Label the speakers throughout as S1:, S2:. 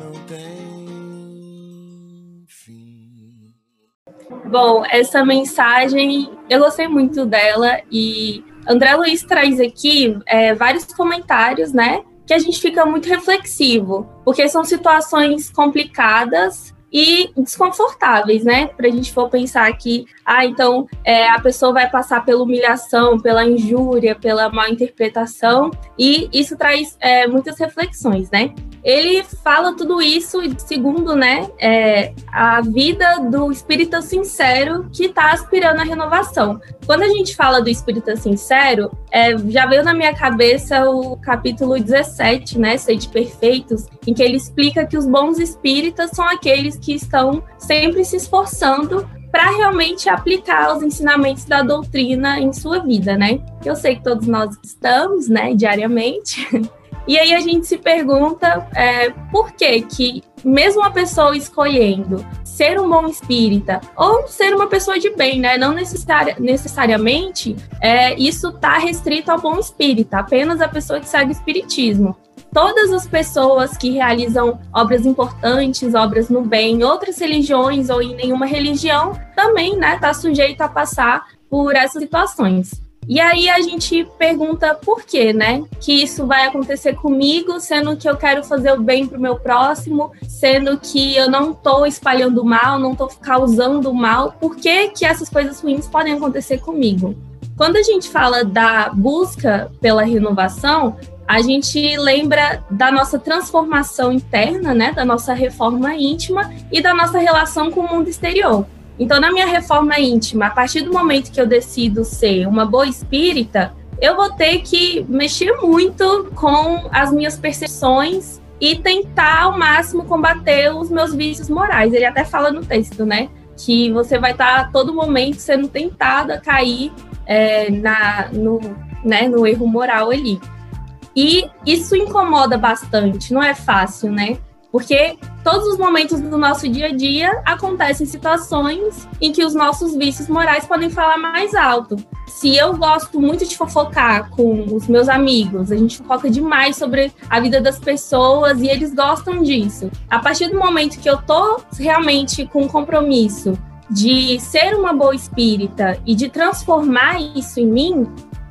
S1: não tem fim.
S2: Bom, essa mensagem eu gostei muito dela e André Luiz traz aqui é, vários comentários, né? Que a gente fica muito reflexivo, porque são situações complicadas e desconfortáveis, né? Para a gente for pensar que, ah, então é, a pessoa vai passar pela humilhação, pela injúria, pela mal interpretação, e isso traz é, muitas reflexões, né? Ele fala tudo isso segundo, né, é, a vida do espírita sincero que está aspirando à renovação. Quando a gente fala do espírita sincero, é, já veio na minha cabeça o capítulo 17, né, Sede Perfeitos, em que ele explica que os bons espíritas são aqueles que estão sempre se esforçando para realmente aplicar os ensinamentos da doutrina em sua vida, né? Eu sei que todos nós estamos, né, diariamente. E aí a gente se pergunta é, por que que mesmo uma pessoa escolhendo ser um bom espírita ou ser uma pessoa de bem, né? Não necessari necessariamente é, isso está restrito ao bom espírita, apenas a pessoa que segue o espiritismo todas as pessoas que realizam obras importantes, obras no bem, em outras religiões ou em nenhuma religião, também, né, tá sujeito a passar por essas situações. E aí a gente pergunta por quê, né? Que isso vai acontecer comigo, sendo que eu quero fazer o bem para o meu próximo, sendo que eu não estou espalhando mal, não estou causando mal. Por que, que essas coisas ruins podem acontecer comigo? Quando a gente fala da busca pela renovação, a gente lembra da nossa transformação interna, né, da nossa reforma íntima e da nossa relação com o mundo exterior. Então, na minha reforma íntima, a partir do momento que eu decido ser uma boa espírita, eu vou ter que mexer muito com as minhas percepções e tentar ao máximo combater os meus vícios morais. Ele até fala no texto, né? Que você vai estar a todo momento sendo tentado a cair é, na, no, né, no erro moral ali. E isso incomoda bastante, não é fácil, né? Porque todos os momentos do nosso dia a dia acontecem situações em que os nossos vícios morais podem falar mais alto. Se eu gosto muito de fofocar com os meus amigos, a gente fofoca demais sobre a vida das pessoas e eles gostam disso. A partir do momento que eu tô realmente com compromisso de ser uma boa espírita e de transformar isso em mim,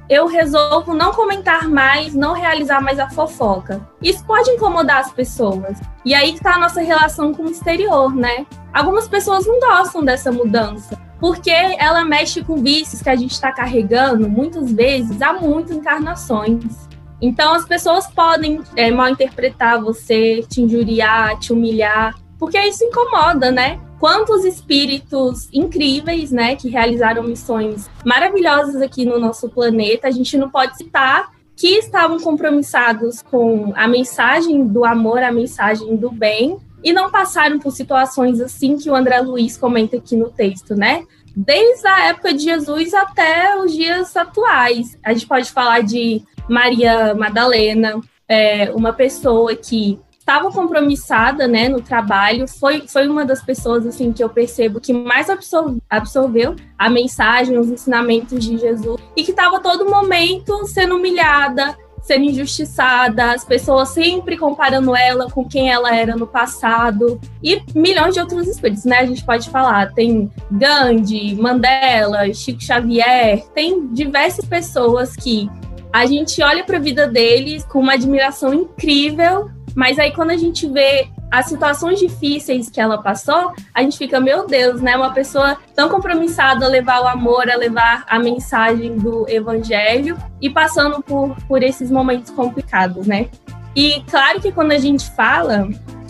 S2: eu resolvo não comentar mais, não realizar mais a fofoca. Isso pode incomodar as pessoas. E aí está a nossa relação com o exterior, né? Algumas pessoas não gostam dessa mudança, porque ela mexe com vícios que a gente está carregando muitas vezes há muitas encarnações. Então as pessoas podem é, mal interpretar você, te injuriar, te humilhar, porque isso incomoda, né? quantos espíritos incríveis, né, que realizaram missões maravilhosas aqui no nosso planeta. A gente não pode citar que estavam compromissados com a mensagem do amor, a mensagem do bem, e não passaram por situações assim que o André Luiz comenta aqui no texto, né? Desde a época de Jesus até os dias atuais. A gente pode falar de Maria Madalena, é, uma pessoa que estava compromissada, né, no trabalho, foi, foi uma das pessoas, assim, que eu percebo que mais absorve, absorveu a mensagem, os ensinamentos de Jesus, e que estava todo momento sendo humilhada, sendo injustiçada, as pessoas sempre comparando ela com quem ela era no passado, e milhões de outros espíritos, né, a gente pode falar, tem Gandhi, Mandela, Chico Xavier, tem diversas pessoas que a gente olha para a vida deles com uma admiração incrível mas aí quando a gente vê as situações difíceis que ela passou, a gente fica, meu Deus, né? Uma pessoa tão compromissada a levar o amor, a levar a mensagem do evangelho e passando por, por esses momentos complicados, né? E claro que quando a gente fala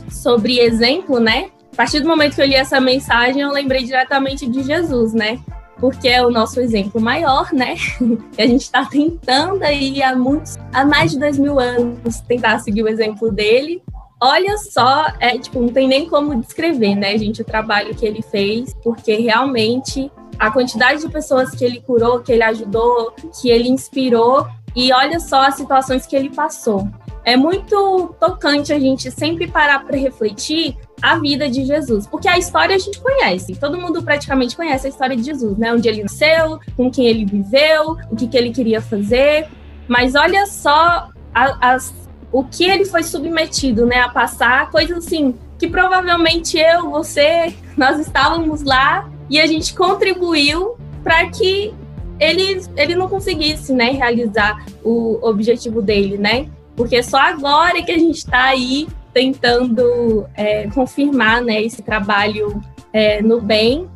S2: sobre exemplo, né? A partir do momento que eu li essa mensagem, eu lembrei diretamente de Jesus, né? Porque é o nosso exemplo maior, né? Que a gente está tentando aí há muitos, há mais de dois mil anos, tentar seguir o exemplo dele. Olha só, é tipo, não tem nem como descrever, né, gente, o trabalho que ele fez, porque realmente a quantidade de pessoas que ele curou, que ele ajudou, que ele inspirou, e olha só as situações que ele passou. É muito tocante a gente sempre parar para refletir a vida de Jesus, porque a história a gente conhece, todo mundo praticamente conhece a história de Jesus, né? Onde ele nasceu, com quem ele viveu, o que, que ele queria fazer, mas olha só a, as o que ele foi submetido, né, a passar, coisas assim que provavelmente eu, você, nós estávamos lá e a gente contribuiu para que ele, ele não conseguisse, né, realizar o objetivo dele, né? Porque só agora que a gente está aí tentando é, confirmar, né, esse trabalho é, no bem.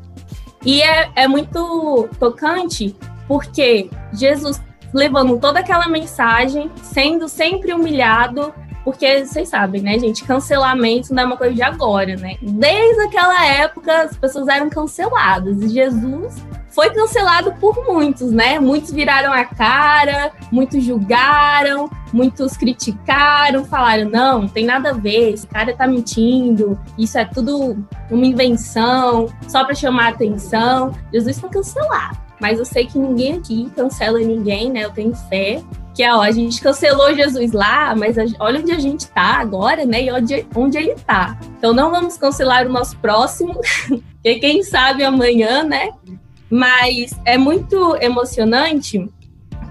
S2: E é, é muito tocante porque Jesus levando toda aquela mensagem, sendo sempre humilhado, porque vocês sabem, né, gente? Cancelamento não é uma coisa de agora, né? Desde aquela época as pessoas eram canceladas e Jesus foi cancelado por muitos, né? Muitos viraram a cara, muitos julgaram, muitos criticaram, falaram: não, não tem nada a ver, esse cara tá mentindo, isso é tudo uma invenção, só para chamar atenção. Jesus foi cancelado. Mas eu sei que ninguém aqui cancela ninguém, né? Eu tenho fé. Que é, ó, a gente cancelou Jesus lá, mas a, olha onde a gente tá agora, né? E onde, onde ele tá. Então não vamos cancelar o nosso próximo, porque quem sabe amanhã, né? Mas é muito emocionante,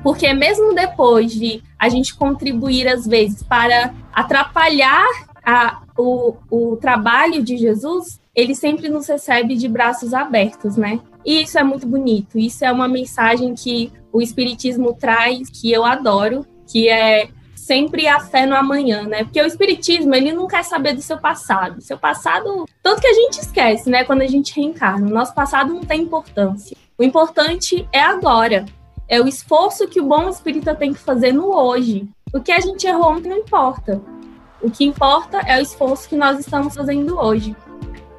S2: porque mesmo depois de a gente contribuir, às vezes, para atrapalhar a, o, o trabalho de Jesus, ele sempre nos recebe de braços abertos, né? E isso é muito bonito. Isso é uma mensagem que o Espiritismo traz, que eu adoro, que é sempre a fé no amanhã, né? Porque o espiritismo, ele não quer saber do seu passado. Seu passado, tanto que a gente esquece, né, quando a gente reencarna. O nosso passado não tem importância. O importante é agora. É o esforço que o bom espírita tem que fazer no hoje. O que a gente errou ontem não importa. O que importa é o esforço que nós estamos fazendo hoje.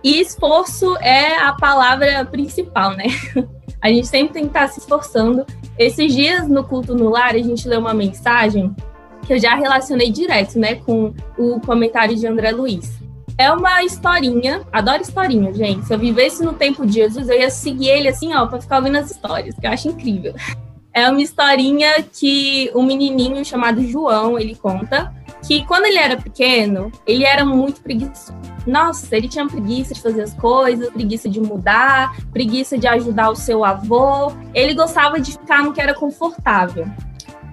S2: E esforço é a palavra principal, né? A gente sempre tem que estar se esforçando. Esses dias no culto no lar, a gente leu uma mensagem que eu já relacionei direto, né, com o comentário de André Luiz. É uma historinha, adoro historinha, gente. Se eu vivesse no tempo de Jesus, eu ia seguir ele assim, ó, para ficar ouvindo as histórias, que eu acho incrível. É uma historinha que um menininho chamado João, ele conta que quando ele era pequeno, ele era muito preguiçoso. Nossa, ele tinha preguiça de fazer as coisas, preguiça de mudar, preguiça de ajudar o seu avô. Ele gostava de ficar no que era confortável.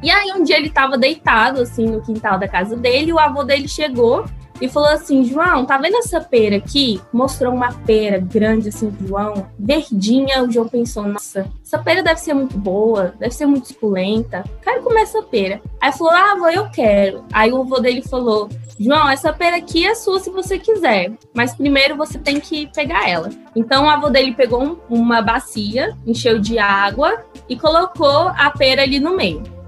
S2: E aí um dia ele estava deitado assim no quintal da casa dele, o avô dele chegou e falou assim: João, tá vendo essa pera aqui? Mostrou uma pera grande assim João, verdinha. O João pensou: nossa, essa pera deve ser muito boa, deve ser muito suculenta. Quero comer essa pera. Aí falou: ah, avô, eu quero. Aí o avô dele falou: João, essa pera aqui é sua se você quiser, mas primeiro você tem que pegar ela. Então o avô dele pegou uma bacia, encheu de água e colocou a pera ali no meio.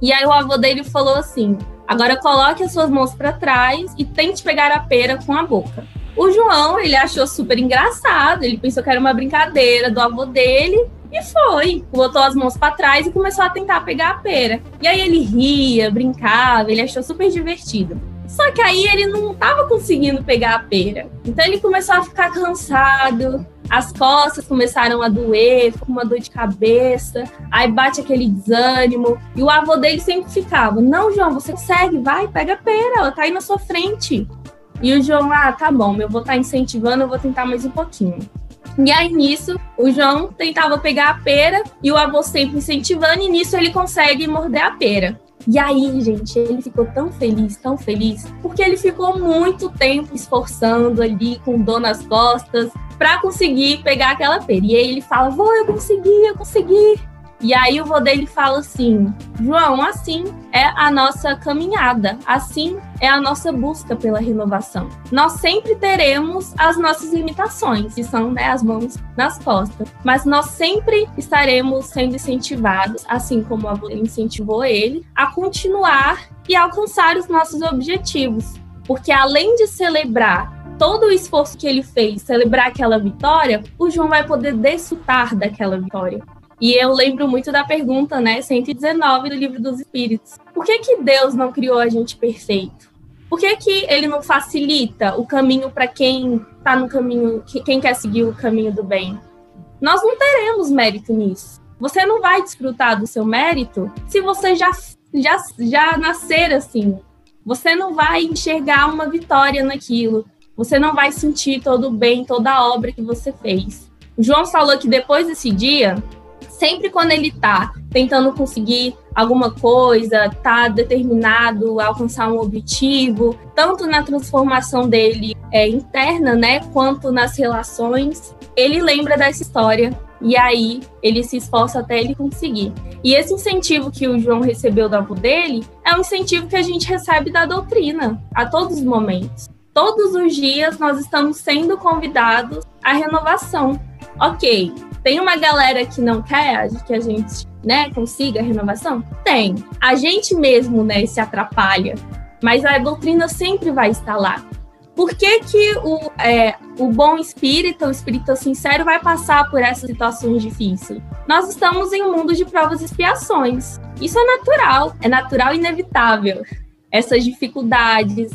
S2: E aí o avô dele falou assim: agora coloque as suas mãos para trás e tente pegar a pera com a boca. O João, ele achou super engraçado, ele pensou que era uma brincadeira do avô dele e foi. Botou as mãos para trás e começou a tentar pegar a pera. E aí ele ria, brincava, ele achou super divertido. Só que aí ele não estava conseguindo pegar a pera. Então ele começou a ficar cansado, as costas começaram a doer, ficou uma dor de cabeça, aí bate aquele desânimo. E o avô dele sempre ficava: Não, João, você consegue, vai, pega a pera, ela tá aí na sua frente. E o João, ah, tá bom, eu vou estar tá incentivando, eu vou tentar mais um pouquinho. E aí, nisso, o João tentava pegar a pera e o avô sempre incentivando, e nisso ele consegue morder a pera. E aí, gente, ele ficou tão feliz, tão feliz, porque ele ficou muito tempo esforçando ali, com dor nas costas, para conseguir pegar aquela pera. E aí ele fala: Vou, eu consegui, eu consegui. E aí o vô dele fala assim: João, assim é a nossa caminhada, assim é a nossa busca pela renovação. Nós sempre teremos as nossas limitações, que são né, as mãos nas costas, mas nós sempre estaremos sendo incentivados, assim como a avô incentivou ele, a continuar e alcançar os nossos objetivos. Porque além de celebrar todo o esforço que ele fez, celebrar aquela vitória, o João vai poder desfrutar daquela vitória. E eu lembro muito da pergunta, né, 119 do Livro dos Espíritos. Por que que Deus não criou a gente perfeito? Por que que ele não facilita o caminho para quem está no caminho, quem quer seguir o caminho do bem? Nós não teremos mérito nisso. Você não vai desfrutar do seu mérito se você já já já nascer assim. Você não vai enxergar uma vitória naquilo. Você não vai sentir todo o bem, toda a obra que você fez. João falou que depois desse dia, sempre quando ele está tentando conseguir alguma coisa, está determinado a alcançar um objetivo, tanto na transformação dele é, interna, né, quanto nas relações, ele lembra dessa história e aí ele se esforça até ele conseguir. E esse incentivo que o João recebeu da avó dele é um incentivo que a gente recebe da doutrina a todos os momentos. Todos os dias nós estamos sendo convidados à renovação. Ok, tem uma galera que não quer que a gente né, consiga renovação? Tem. A gente mesmo né, se atrapalha, mas a doutrina sempre vai estar lá. Por que, que o, é, o bom espírito, o espírito sincero, vai passar por essas situações difíceis? Nós estamos em um mundo de provas e expiações. Isso é natural, é natural e inevitável. Essas dificuldades,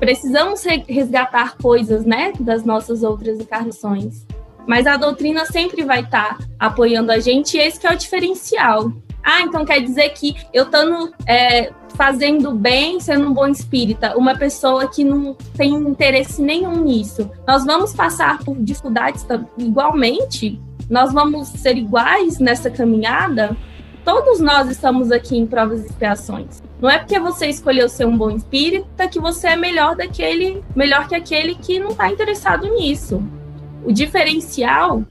S2: precisamos resgatar coisas, né, das nossas outras encarnações. Mas a doutrina sempre vai estar tá apoiando a gente e esse é o diferencial. Ah, então quer dizer que eu estando é, fazendo bem, sendo um bom espírita, uma pessoa que não tem interesse nenhum nisso, nós vamos passar por dificuldades igualmente? Nós vamos ser iguais nessa caminhada? Todos nós estamos aqui em provas e expiações. Não é porque você escolheu ser um bom espírita que você é melhor daquele, melhor que aquele que não está interessado nisso. O diferencial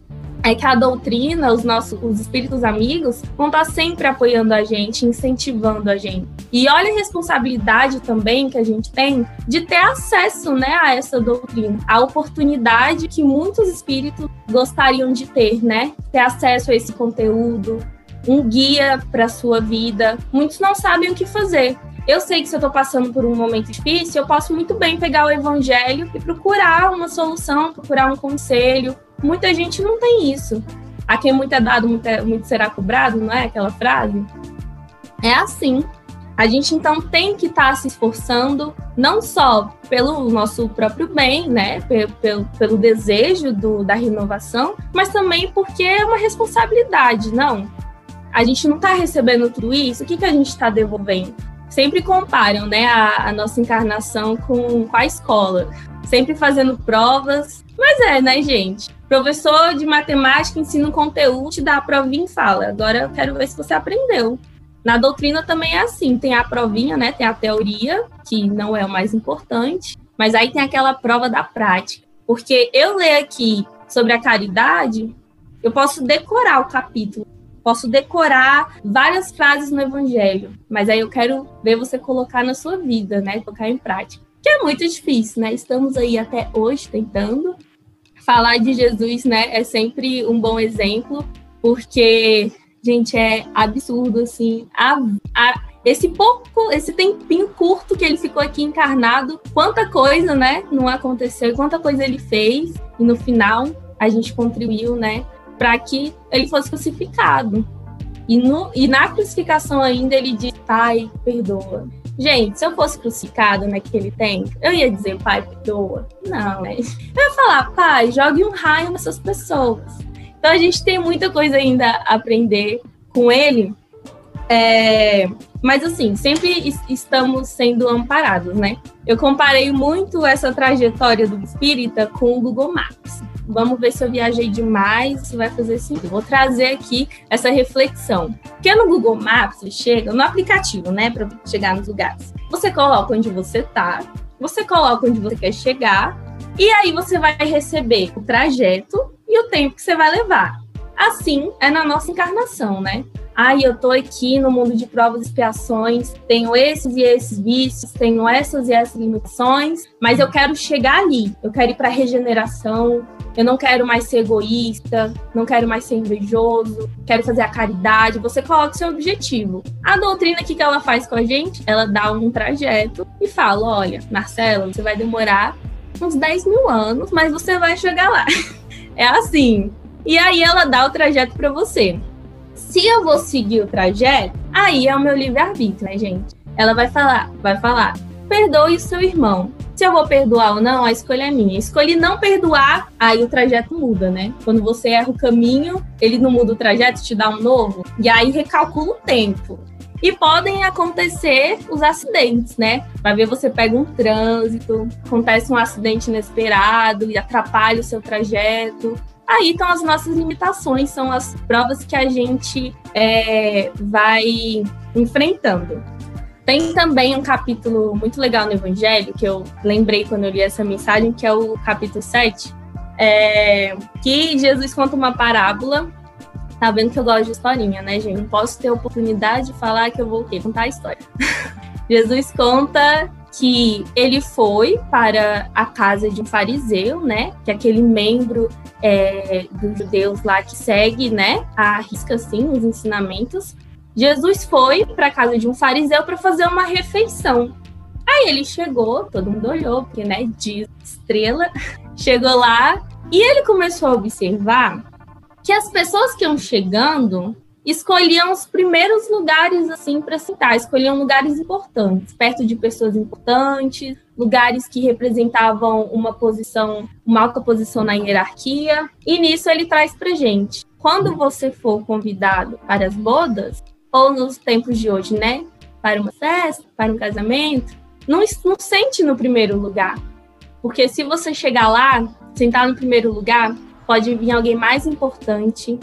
S2: é que a doutrina, os nossos os espíritos amigos, vão estar sempre apoiando a gente, incentivando a gente. E olha a responsabilidade também que a gente tem de ter acesso né, a essa doutrina, a oportunidade que muitos espíritos gostariam de ter, né? Ter acesso a esse conteúdo, um guia para a sua vida. Muitos não sabem o que fazer. Eu sei que se eu estou passando por um momento difícil, eu posso muito bem pegar o evangelho e procurar uma solução, procurar um conselho. Muita gente não tem isso. A quem muito é dado, muito, é, muito será cobrado, não é aquela frase? É assim. A gente então tem que estar tá se esforçando, não só pelo nosso próprio bem, né, pelo, pelo, pelo desejo do, da renovação, mas também porque é uma responsabilidade, não? A gente não está recebendo tudo isso, o que, que a gente está devolvendo? Sempre comparam né, a, a, nossa encarnação com, com a escola, sempre fazendo provas. Mas é, né, gente? Professor de matemática ensina um conteúdo, te dá a provinha e fala. Agora eu quero ver se você aprendeu. Na doutrina também é assim, tem a provinha, né? Tem a teoria, que não é o mais importante, mas aí tem aquela prova da prática. Porque eu ler aqui sobre a caridade, eu posso decorar o capítulo, Posso decorar várias frases no Evangelho, mas aí eu quero ver você colocar na sua vida, né? Colocar em prática. Que é muito difícil, né? Estamos aí até hoje tentando. Falar de Jesus, né? É sempre um bom exemplo, porque, gente, é absurdo, assim. A, a, esse pouco, esse tempinho curto que ele ficou aqui encarnado, quanta coisa, né? Não aconteceu, quanta coisa ele fez, e no final a gente contribuiu, né? Para que ele fosse crucificado. E, no, e na crucificação ainda ele diz, pai, perdoa. Gente, se eu fosse crucificado naquele tempo, eu ia dizer, pai, perdoa. Não, né? Eu ia falar, pai, jogue um raio nessas pessoas. Então a gente tem muita coisa ainda a aprender com ele. É, mas assim, sempre estamos sendo amparados, né? Eu comparei muito essa trajetória do espírita com o Google Maps. Vamos ver se eu viajei demais, se vai fazer sentido. Vou trazer aqui essa reflexão. Porque no Google Maps, você chega, no aplicativo, né, para chegar nos lugares. Você coloca onde você tá, você coloca onde você quer chegar, e aí você vai receber o trajeto e o tempo que você vai levar. Assim é na nossa encarnação, né? Ai, eu tô aqui no mundo de provas e expiações, tenho esses e esses vícios, tenho essas e essas limitações, mas eu quero chegar ali, eu quero ir para regeneração, eu não quero mais ser egoísta, não quero mais ser invejoso, quero fazer a caridade. Você coloca o seu objetivo. A doutrina que ela faz com a gente, ela dá um trajeto e fala: olha, Marcela, você vai demorar uns 10 mil anos, mas você vai chegar lá. É assim. E aí ela dá o trajeto para você. Se eu vou seguir o trajeto, aí é o meu livre-arbítrio, né, gente? Ela vai falar, vai falar, perdoe o seu irmão. Se eu vou perdoar ou não, a escolha é minha. Escolhi não perdoar, aí o trajeto muda, né? Quando você erra o caminho, ele não muda o trajeto, te dá um novo, e aí recalcula o tempo. E podem acontecer os acidentes, né? Vai ver você pega um trânsito, acontece um acidente inesperado e atrapalha o seu trajeto. Aí estão as nossas limitações, são as provas que a gente é, vai enfrentando. Tem também um capítulo muito legal no Evangelho, que eu lembrei quando eu li essa mensagem, que é o capítulo 7, é, que Jesus conta uma parábola. Tá vendo que eu gosto de historinha, né, gente? Não posso ter oportunidade de falar que eu vou quê? contar a história. Jesus conta que ele foi para a casa de um fariseu, né? Que é aquele membro é, dos judeus lá que segue, né? A risca, assim, os ensinamentos. Jesus foi para a casa de um fariseu para fazer uma refeição. Aí ele chegou, todo mundo olhou, porque, né, diz estrela, chegou lá e ele começou a observar que as pessoas que iam chegando escolhiam os primeiros lugares assim para sentar, escolhiam lugares importantes, perto de pessoas importantes, lugares que representavam uma posição, uma alta posição na hierarquia. E nisso ele traz para gente. Quando você for convidado para as bodas, ou nos tempos de hoje, né, para uma festa, para um casamento, não, não sente no primeiro lugar. Porque se você chegar lá, sentar no primeiro lugar, pode vir alguém mais importante,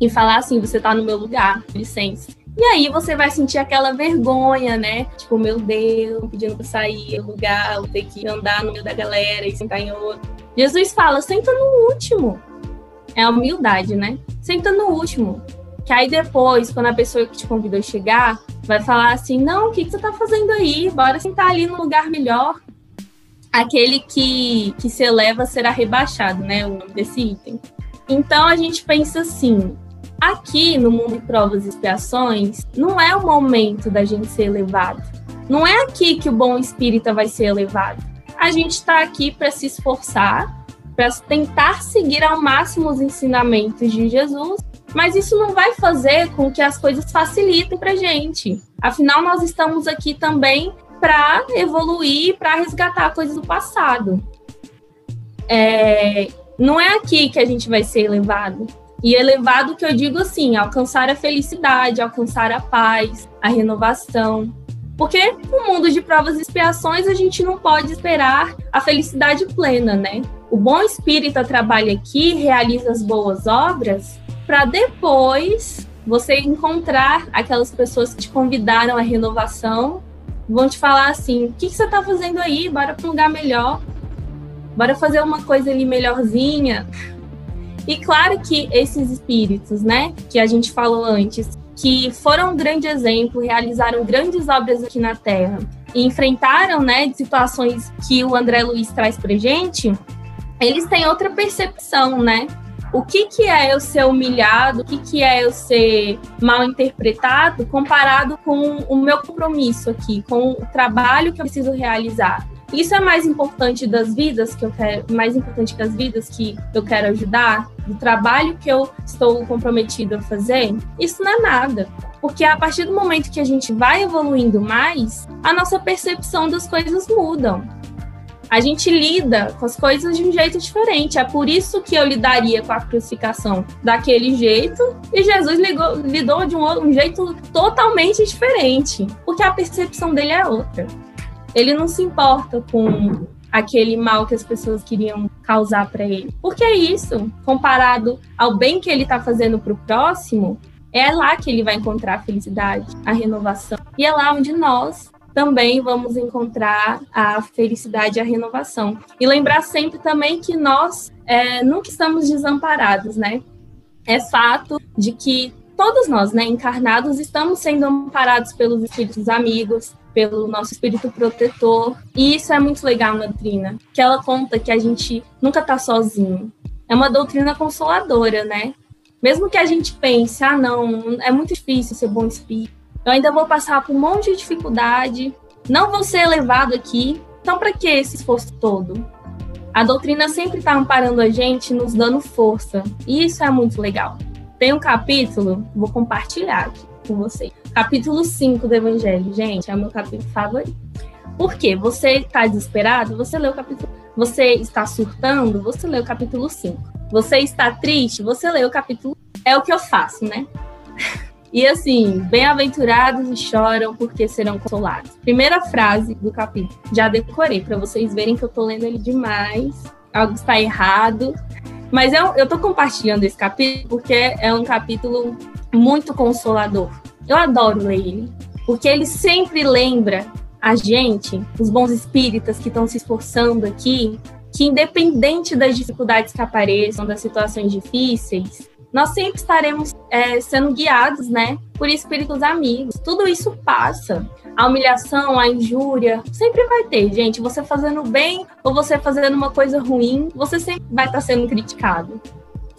S2: e falar assim: você tá no meu lugar, licença. E aí você vai sentir aquela vergonha, né? Tipo, meu Deus, pedindo pra sair do lugar, vou ter que andar no meio da galera e sentar em outro. Jesus fala: senta no último. É a humildade, né? Senta no último. Que aí depois, quando a pessoa que te convidou chegar, vai falar assim: não, o que, que você tá fazendo aí? Bora sentar ali no lugar melhor. Aquele que, que se eleva será rebaixado, né? O nome desse item. Então a gente pensa assim: Aqui no mundo de provas e expiações, não é o momento da gente ser elevado. Não é aqui que o bom espírita vai ser elevado. A gente está aqui para se esforçar, para tentar seguir ao máximo os ensinamentos de Jesus, mas isso não vai fazer com que as coisas facilitem para gente. Afinal, nós estamos aqui também para evoluir, para resgatar coisas do passado. É, não é aqui que a gente vai ser elevado. E elevado que eu digo assim, alcançar a felicidade, alcançar a paz, a renovação. Porque no mundo de provas e expiações a gente não pode esperar a felicidade plena, né? O bom espírita trabalha aqui, realiza as boas obras, para depois você encontrar aquelas pessoas que te convidaram à renovação, vão te falar assim: o que, que você está fazendo aí? Bora para um lugar melhor. Bora fazer uma coisa ali melhorzinha. E claro que esses espíritos, né, que a gente falou antes, que foram um grande exemplo, realizaram grandes obras aqui na Terra e enfrentaram, né, situações que o André Luiz traz pra gente, eles têm outra percepção, né? O que, que é eu ser humilhado, o que, que é eu ser mal interpretado comparado com o meu compromisso aqui, com o trabalho que eu preciso realizar. Isso é mais importante das vidas que eu quero, mais importante que as vidas que eu quero ajudar, do trabalho que eu estou comprometido a fazer? Isso não é nada. Porque a partir do momento que a gente vai evoluindo mais, a nossa percepção das coisas mudam. A gente lida com as coisas de um jeito diferente. É por isso que eu lidaria com a crucificação daquele jeito e Jesus ligou, lidou de um, um jeito totalmente diferente, porque a percepção dele é outra ele não se importa com aquele mal que as pessoas queriam causar para ele. Porque é isso, comparado ao bem que ele está fazendo para o próximo, é lá que ele vai encontrar a felicidade, a renovação. E é lá onde nós também vamos encontrar a felicidade e a renovação. E lembrar sempre também que nós é, nunca estamos desamparados, né? É fato de que todos nós, né, encarnados, estamos sendo amparados pelos espíritos amigos, pelo nosso espírito protetor. E isso é muito legal na doutrina, que ela conta que a gente nunca está sozinho. É uma doutrina consoladora, né? Mesmo que a gente pense, ah, não, é muito difícil ser bom espírito, eu ainda vou passar por um monte de dificuldade, não vou ser elevado aqui, então para que esse esforço todo? A doutrina sempre está amparando a gente, nos dando força, e isso é muito legal. Tem um capítulo, vou compartilhar aqui com vocês Capítulo 5 do Evangelho, gente, é meu capítulo favorito. Por quê? Você está desesperado? Você lê o capítulo. Você está surtando? Você lê o capítulo 5. Você está triste? Você lê o capítulo. É o que eu faço, né? E assim, bem-aventurados e choram porque serão consolados. Primeira frase do capítulo. Já decorei para vocês verem que eu tô lendo ele demais. Algo está errado. Mas eu, eu tô compartilhando esse capítulo porque é um capítulo muito consolador. Eu adoro ler ele, porque ele sempre lembra a gente, os bons espíritas que estão se esforçando aqui, que independente das dificuldades que apareçam, das situações difíceis, nós sempre estaremos é, sendo guiados, né, por espíritos amigos. Tudo isso passa. A humilhação, a injúria, sempre vai ter, gente. Você fazendo bem ou você fazendo uma coisa ruim, você sempre vai estar sendo criticado.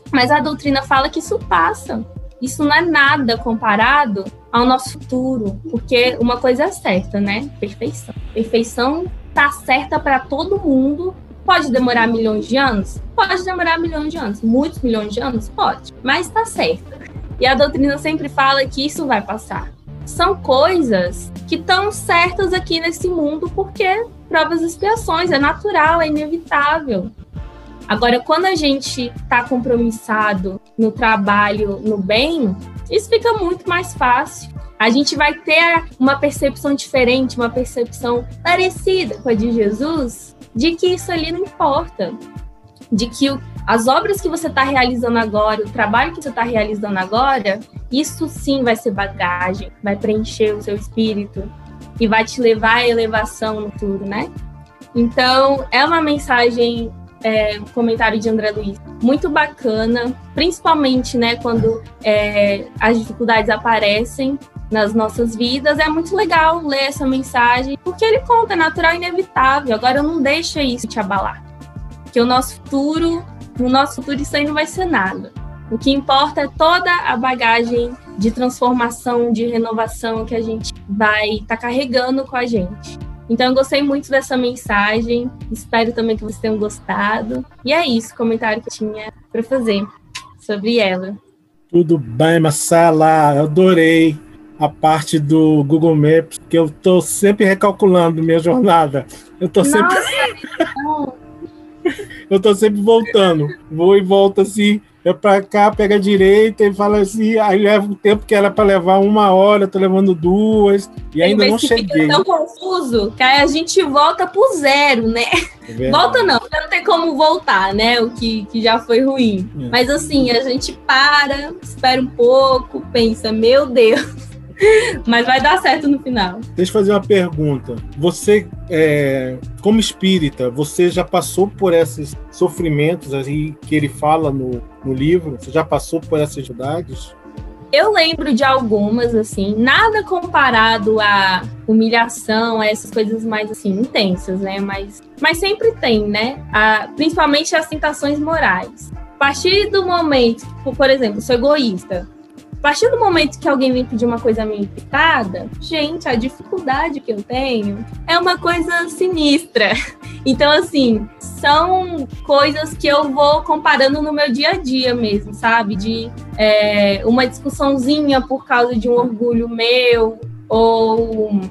S2: Mas a doutrina fala que isso passa. Isso não é nada comparado ao nosso futuro, porque uma coisa é certa, né? Perfeição. Perfeição tá certa para todo mundo Pode demorar milhões de anos? Pode demorar milhões de anos. Muitos milhões de anos? Pode. Mas está certo. E a doutrina sempre fala que isso vai passar. São coisas que estão certas aqui nesse mundo porque provas e expiações, é natural, é inevitável. Agora, quando a gente está compromissado no trabalho, no bem, isso fica muito mais fácil. A gente vai ter uma percepção diferente, uma percepção parecida com a de Jesus, de que isso ali não importa, de que as obras que você está realizando agora, o trabalho que você está realizando agora, isso sim vai ser bagagem, vai preencher o seu espírito e vai te levar à elevação no futuro, né? Então, é uma mensagem, é, comentário de André Luiz, muito bacana, principalmente, né, quando é, as dificuldades aparecem nas nossas vidas. É muito legal ler essa mensagem, porque ele conta, é natural e inevitável. Agora não deixa isso te abalar. Que o nosso futuro, no nosso futuro isso aí não vai ser nada. O que importa é toda a bagagem de transformação, de renovação que a gente vai estar tá carregando com a gente. Então, eu gostei muito dessa mensagem. Espero também que vocês tenham gostado. E é isso, o comentário que eu tinha para fazer sobre ela.
S1: Tudo bem, Marcela. Adorei a parte do Google Maps, que eu estou sempre recalculando minha jornada. Eu estou sempre. eu estou sempre voltando. Vou e volto assim. É para cá, pega a direita e fala assim. Aí leva o tempo que era para levar uma hora, tô levando duas. E ainda não cheguei. Fica
S2: tão confuso que aí a gente volta pro zero, né? É volta não, não tem como voltar, né? O que, que já foi ruim. É. Mas assim, a gente para, espera um pouco, pensa, meu Deus Mas vai dar certo no final.
S1: Deixa eu fazer uma pergunta. Você, é, como espírita, você já passou por esses sofrimentos aí que ele fala no, no livro? Você já passou por essas dificuldades?
S2: Eu lembro de algumas, assim, nada comparado à humilhação, a essas coisas mais, assim, intensas, né? Mas, mas sempre tem, né? A, principalmente as tentações morais. A partir do momento, por exemplo, sou egoísta, a partir do momento que alguém vem pedir uma coisa meio implicada, gente, a dificuldade que eu tenho é uma coisa sinistra. Então, assim, são coisas que eu vou comparando no meu dia a dia mesmo, sabe? De é, uma discussãozinha por causa de um orgulho meu, ou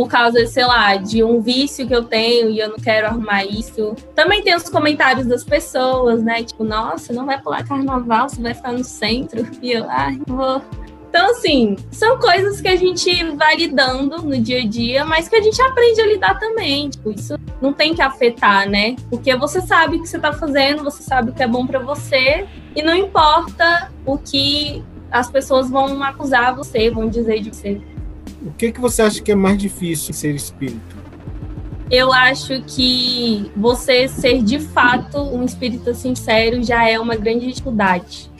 S2: por causa, sei lá, de um vício que eu tenho e eu não quero arrumar isso. Também tem os comentários das pessoas, né? Tipo, nossa, não vai pular carnaval, você vai ficar no centro. E eu, ai, ah, vou. Então, assim, são coisas que a gente vai lidando no dia a dia, mas que a gente aprende a lidar também. Tipo, isso não tem que afetar, né? Porque você sabe o que você tá fazendo, você sabe o que é bom para você, e não importa o que as pessoas vão acusar você, vão dizer de você.
S1: O que, que você acha que é mais difícil ser espírito?
S2: Eu acho que você ser de fato um espírito sincero já é uma grande dificuldade.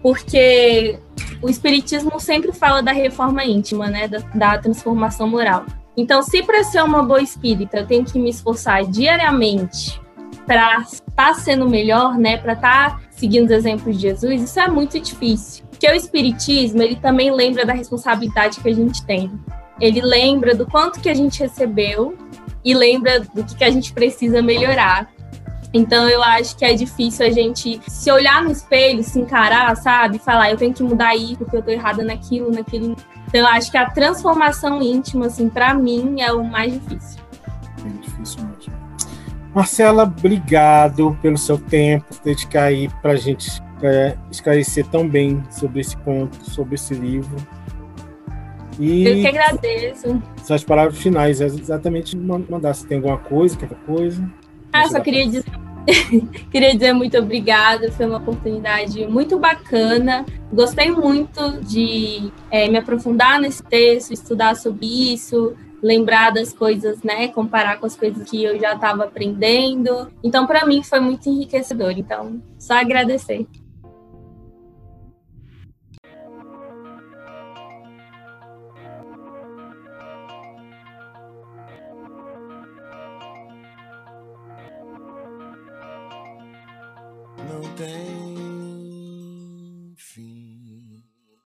S2: Porque o espiritismo sempre fala da reforma íntima, né, da, da transformação moral. Então, se para ser uma boa espírita eu tenho que me esforçar diariamente para estar tá sendo melhor, né, para estar tá seguindo os exemplos de Jesus, isso é muito difícil. Porque o espiritismo, ele também lembra da responsabilidade que a gente tem. Ele lembra do quanto que a gente recebeu e lembra do que, que a gente precisa melhorar. Então eu acho que é difícil a gente se olhar no espelho, se encarar, sabe? Falar, eu tenho que mudar isso porque eu tô errada naquilo, naquilo. Então eu acho que a transformação íntima, assim, para mim é o mais difícil.
S1: É difícil mesmo. Marcela, obrigado pelo seu tempo, dedicar aí pra gente é, esclarecer tão bem sobre esse ponto, sobre esse livro.
S2: E eu que agradeço.
S1: Suas palavras finais, é exatamente mandar se tem alguma coisa, qualquer coisa.
S2: Ah, só queria dizer queria dizer muito obrigada, foi uma oportunidade muito bacana. Gostei muito de é, me aprofundar nesse texto, estudar sobre isso, lembrar das coisas, né, comparar com as coisas que eu já estava aprendendo. Então, para mim foi muito enriquecedor. Então, só agradecer.